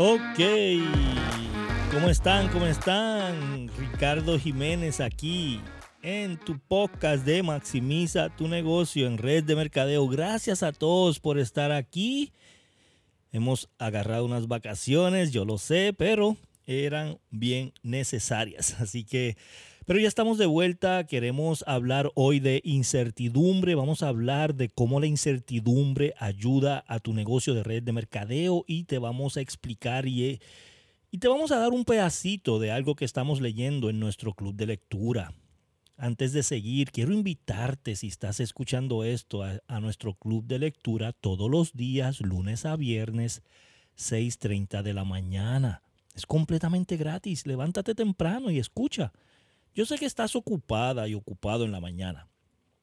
Ok. ¿Cómo están? ¿Cómo están? Ricardo Jiménez aquí en tu podcast de Maximiza tu negocio en red de mercadeo. Gracias a todos por estar aquí. Hemos agarrado unas vacaciones, yo lo sé, pero eran bien necesarias. Así que, pero ya estamos de vuelta. Queremos hablar hoy de incertidumbre. Vamos a hablar de cómo la incertidumbre ayuda a tu negocio de red de mercadeo y te vamos a explicar y, y te vamos a dar un pedacito de algo que estamos leyendo en nuestro club de lectura. Antes de seguir, quiero invitarte, si estás escuchando esto, a, a nuestro club de lectura todos los días, lunes a viernes, 6.30 de la mañana. Es completamente gratis. Levántate temprano y escucha. Yo sé que estás ocupada y ocupado en la mañana.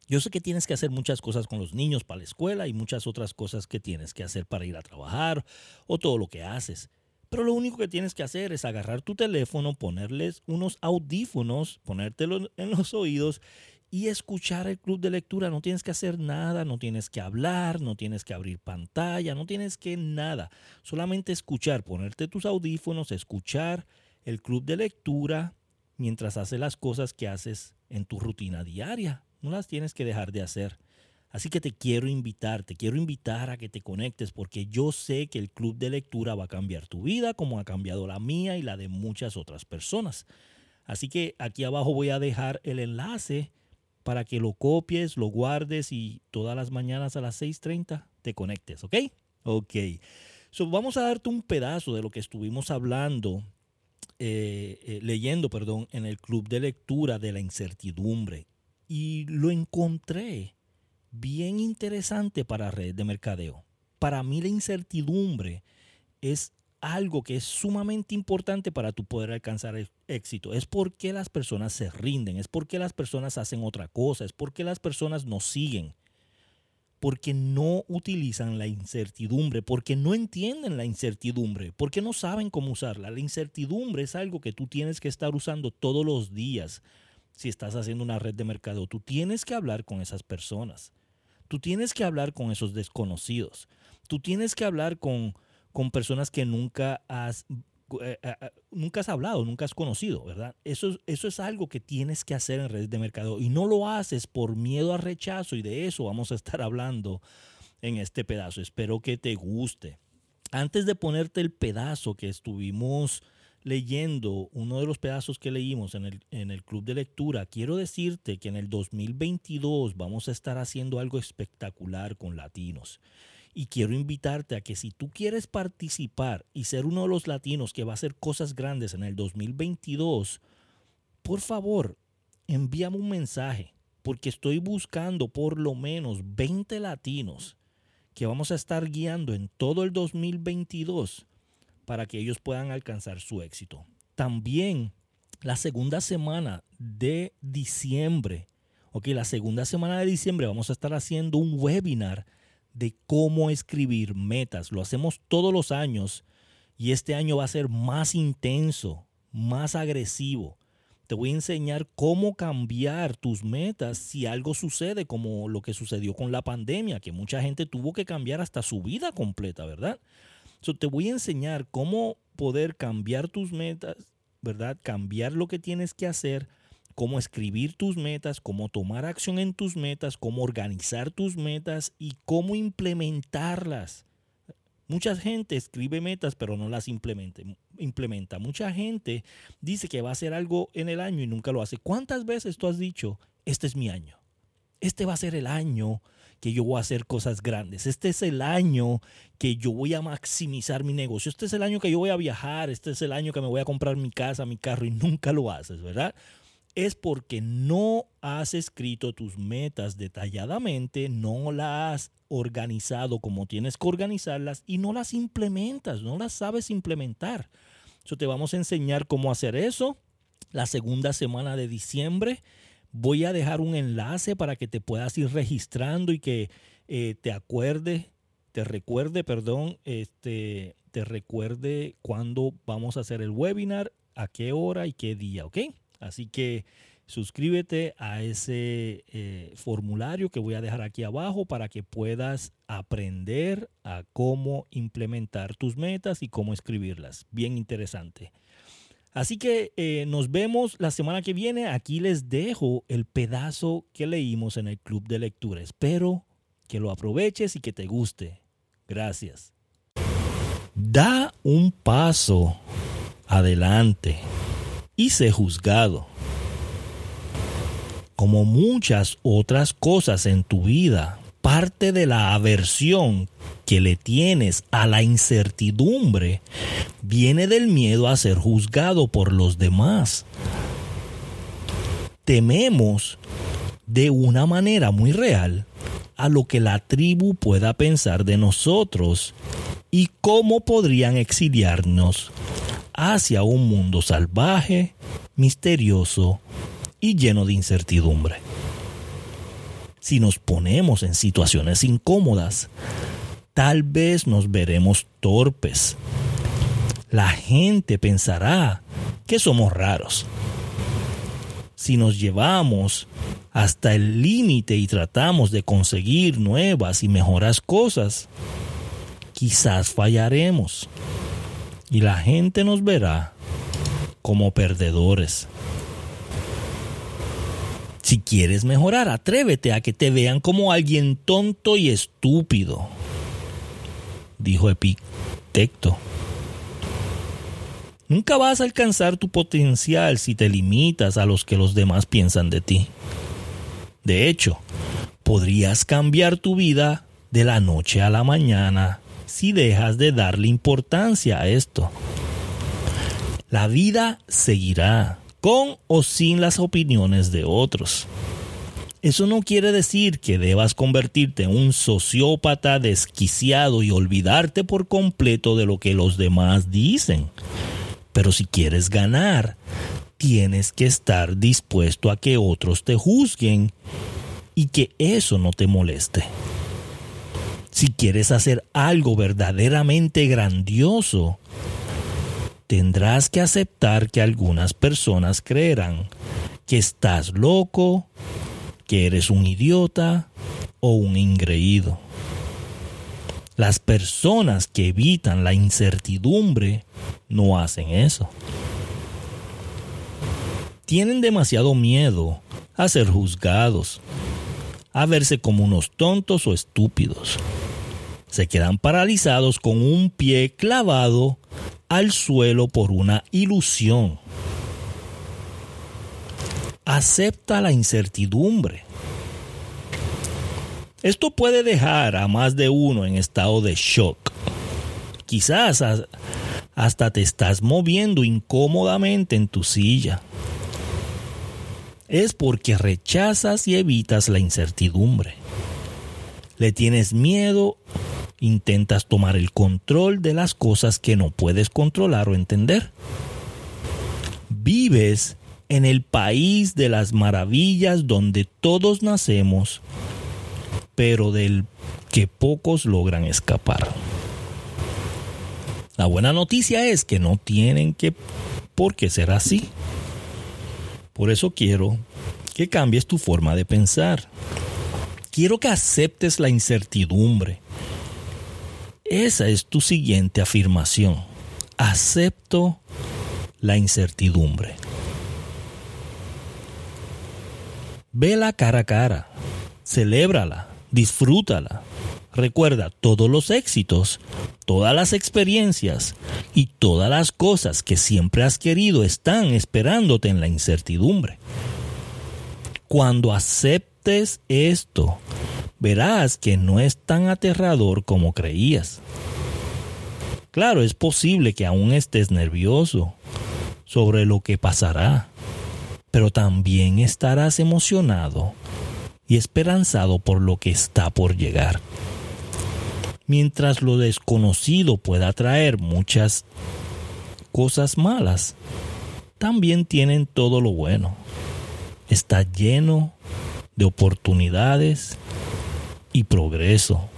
Yo sé que tienes que hacer muchas cosas con los niños para la escuela y muchas otras cosas que tienes que hacer para ir a trabajar o todo lo que haces. Pero lo único que tienes que hacer es agarrar tu teléfono, ponerles unos audífonos, ponértelo en los oídos y escuchar el club de lectura. No tienes que hacer nada, no tienes que hablar, no tienes que abrir pantalla, no tienes que nada. Solamente escuchar, ponerte tus audífonos, escuchar el club de lectura mientras haces las cosas que haces en tu rutina diaria. No las tienes que dejar de hacer. Así que te quiero invitar, te quiero invitar a que te conectes porque yo sé que el club de lectura va a cambiar tu vida como ha cambiado la mía y la de muchas otras personas. Así que aquí abajo voy a dejar el enlace para que lo copies, lo guardes y todas las mañanas a las 6.30 te conectes, ¿ok? Ok. So, vamos a darte un pedazo de lo que estuvimos hablando, eh, eh, leyendo, perdón, en el club de lectura de la incertidumbre. Y lo encontré bien interesante para red de mercadeo. Para mí la incertidumbre es algo que es sumamente importante para tu poder alcanzar éxito. Es porque las personas se rinden, es porque las personas hacen otra cosa, es porque las personas nos siguen, porque no utilizan la incertidumbre, porque no entienden la incertidumbre, porque no saben cómo usarla. La incertidumbre es algo que tú tienes que estar usando todos los días si estás haciendo una red de mercado. Tú tienes que hablar con esas personas. Tú tienes que hablar con esos desconocidos. Tú tienes que hablar con, con personas que nunca has, eh, eh, eh, nunca has hablado, nunca has conocido, ¿verdad? Eso, eso es algo que tienes que hacer en redes de mercado y no lo haces por miedo al rechazo y de eso vamos a estar hablando en este pedazo. Espero que te guste. Antes de ponerte el pedazo que estuvimos leyendo, uno de los pedazos que leímos en el, en el club de lectura, quiero decirte que en el 2022 vamos a estar haciendo algo espectacular con latinos. Y quiero invitarte a que si tú quieres participar y ser uno de los latinos que va a hacer cosas grandes en el 2022, por favor, envíame un mensaje, porque estoy buscando por lo menos 20 latinos que vamos a estar guiando en todo el 2022 para que ellos puedan alcanzar su éxito. También la segunda semana de diciembre, ok, la segunda semana de diciembre vamos a estar haciendo un webinar de cómo escribir metas. Lo hacemos todos los años y este año va a ser más intenso, más agresivo. Te voy a enseñar cómo cambiar tus metas si algo sucede como lo que sucedió con la pandemia, que mucha gente tuvo que cambiar hasta su vida completa, ¿verdad? te voy a enseñar cómo poder cambiar tus metas, ¿verdad? Cambiar lo que tienes que hacer, cómo escribir tus metas, cómo tomar acción en tus metas, cómo organizar tus metas y cómo implementarlas. Mucha gente escribe metas pero no las implementa. Mucha gente dice que va a hacer algo en el año y nunca lo hace. ¿Cuántas veces tú has dicho, este es mi año? Este va a ser el año que yo voy a hacer cosas grandes. Este es el año que yo voy a maximizar mi negocio. Este es el año que yo voy a viajar. Este es el año que me voy a comprar mi casa, mi carro y nunca lo haces, ¿verdad? Es porque no has escrito tus metas detalladamente, no las has organizado como tienes que organizarlas y no las implementas, no las sabes implementar. Yo te vamos a enseñar cómo hacer eso la segunda semana de diciembre Voy a dejar un enlace para que te puedas ir registrando y que eh, te acuerde, te recuerde, perdón, este, te recuerde cuándo vamos a hacer el webinar, a qué hora y qué día, ¿ok? Así que suscríbete a ese eh, formulario que voy a dejar aquí abajo para que puedas aprender a cómo implementar tus metas y cómo escribirlas. Bien interesante. Así que eh, nos vemos la semana que viene. Aquí les dejo el pedazo que leímos en el club de lectura. Espero que lo aproveches y que te guste. Gracias. Da un paso adelante y sé juzgado. Como muchas otras cosas en tu vida, parte de la aversión que le tienes a la incertidumbre viene del miedo a ser juzgado por los demás. Tememos de una manera muy real a lo que la tribu pueda pensar de nosotros y cómo podrían exiliarnos hacia un mundo salvaje, misterioso y lleno de incertidumbre si nos ponemos en situaciones incómodas, tal vez nos veremos torpes. La gente pensará que somos raros. Si nos llevamos hasta el límite y tratamos de conseguir nuevas y mejoras cosas, quizás fallaremos y la gente nos verá como perdedores. Si quieres mejorar, atrévete a que te vean como alguien tonto y estúpido, dijo Epicteto. Nunca vas a alcanzar tu potencial si te limitas a los que los demás piensan de ti. De hecho, podrías cambiar tu vida de la noche a la mañana si dejas de darle importancia a esto. La vida seguirá con o sin las opiniones de otros. Eso no quiere decir que debas convertirte en un sociópata desquiciado y olvidarte por completo de lo que los demás dicen. Pero si quieres ganar, tienes que estar dispuesto a que otros te juzguen y que eso no te moleste. Si quieres hacer algo verdaderamente grandioso, tendrás que aceptar que algunas personas creerán que estás loco, que eres un idiota o un ingreído. Las personas que evitan la incertidumbre no hacen eso. Tienen demasiado miedo a ser juzgados, a verse como unos tontos o estúpidos. Se quedan paralizados con un pie clavado al suelo por una ilusión. Acepta la incertidumbre. Esto puede dejar a más de uno en estado de shock. Quizás hasta te estás moviendo incómodamente en tu silla. Es porque rechazas y evitas la incertidumbre. Le tienes miedo intentas tomar el control de las cosas que no puedes controlar o entender. Vives en el país de las maravillas donde todos nacemos, pero del que pocos logran escapar. La buena noticia es que no tienen que por qué ser así. Por eso quiero que cambies tu forma de pensar. Quiero que aceptes la incertidumbre, esa es tu siguiente afirmación. Acepto la incertidumbre. Vela cara a cara, celébrala, disfrútala. Recuerda, todos los éxitos, todas las experiencias y todas las cosas que siempre has querido están esperándote en la incertidumbre. Cuando aceptes esto, verás que no es tan aterrador como creías. Claro, es posible que aún estés nervioso sobre lo que pasará, pero también estarás emocionado y esperanzado por lo que está por llegar. Mientras lo desconocido pueda traer muchas cosas malas, también tienen todo lo bueno. Está lleno de oportunidades y progreso.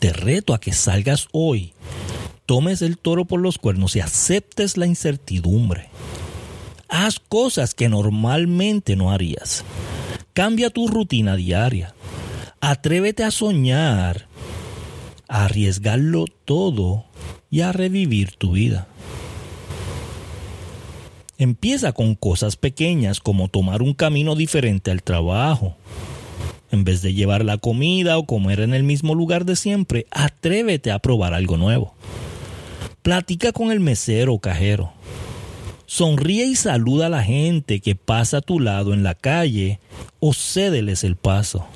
Te reto a que salgas hoy, tomes el toro por los cuernos y aceptes la incertidumbre. Haz cosas que normalmente no harías. Cambia tu rutina diaria. Atrévete a soñar, a arriesgarlo todo y a revivir tu vida. Empieza con cosas pequeñas como tomar un camino diferente al trabajo. En vez de llevar la comida o comer en el mismo lugar de siempre, atrévete a probar algo nuevo. Platica con el mesero o cajero. Sonríe y saluda a la gente que pasa a tu lado en la calle o cédeles el paso.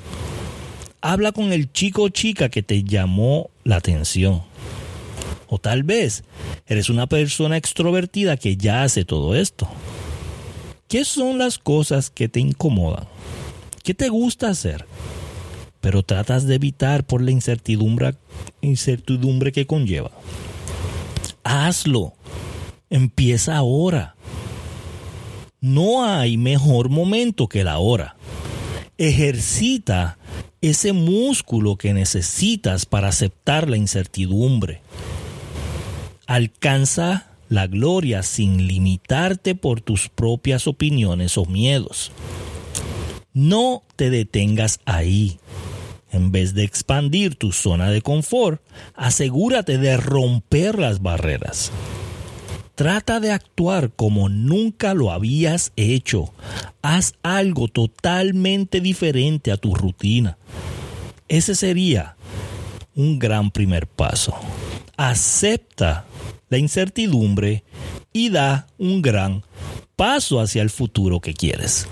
Habla con el chico o chica que te llamó la atención. O tal vez eres una persona extrovertida que ya hace todo esto. ¿Qué son las cosas que te incomodan? ¿Qué te gusta hacer? Pero tratas de evitar por la incertidumbre, incertidumbre que conlleva. Hazlo. Empieza ahora. No hay mejor momento que la hora. Ejercita ese músculo que necesitas para aceptar la incertidumbre. Alcanza la gloria sin limitarte por tus propias opiniones o miedos. No te detengas ahí. En vez de expandir tu zona de confort, asegúrate de romper las barreras. Trata de actuar como nunca lo habías hecho. Haz algo totalmente diferente a tu rutina. Ese sería un gran primer paso. Acepta la incertidumbre y da un gran paso hacia el futuro que quieres.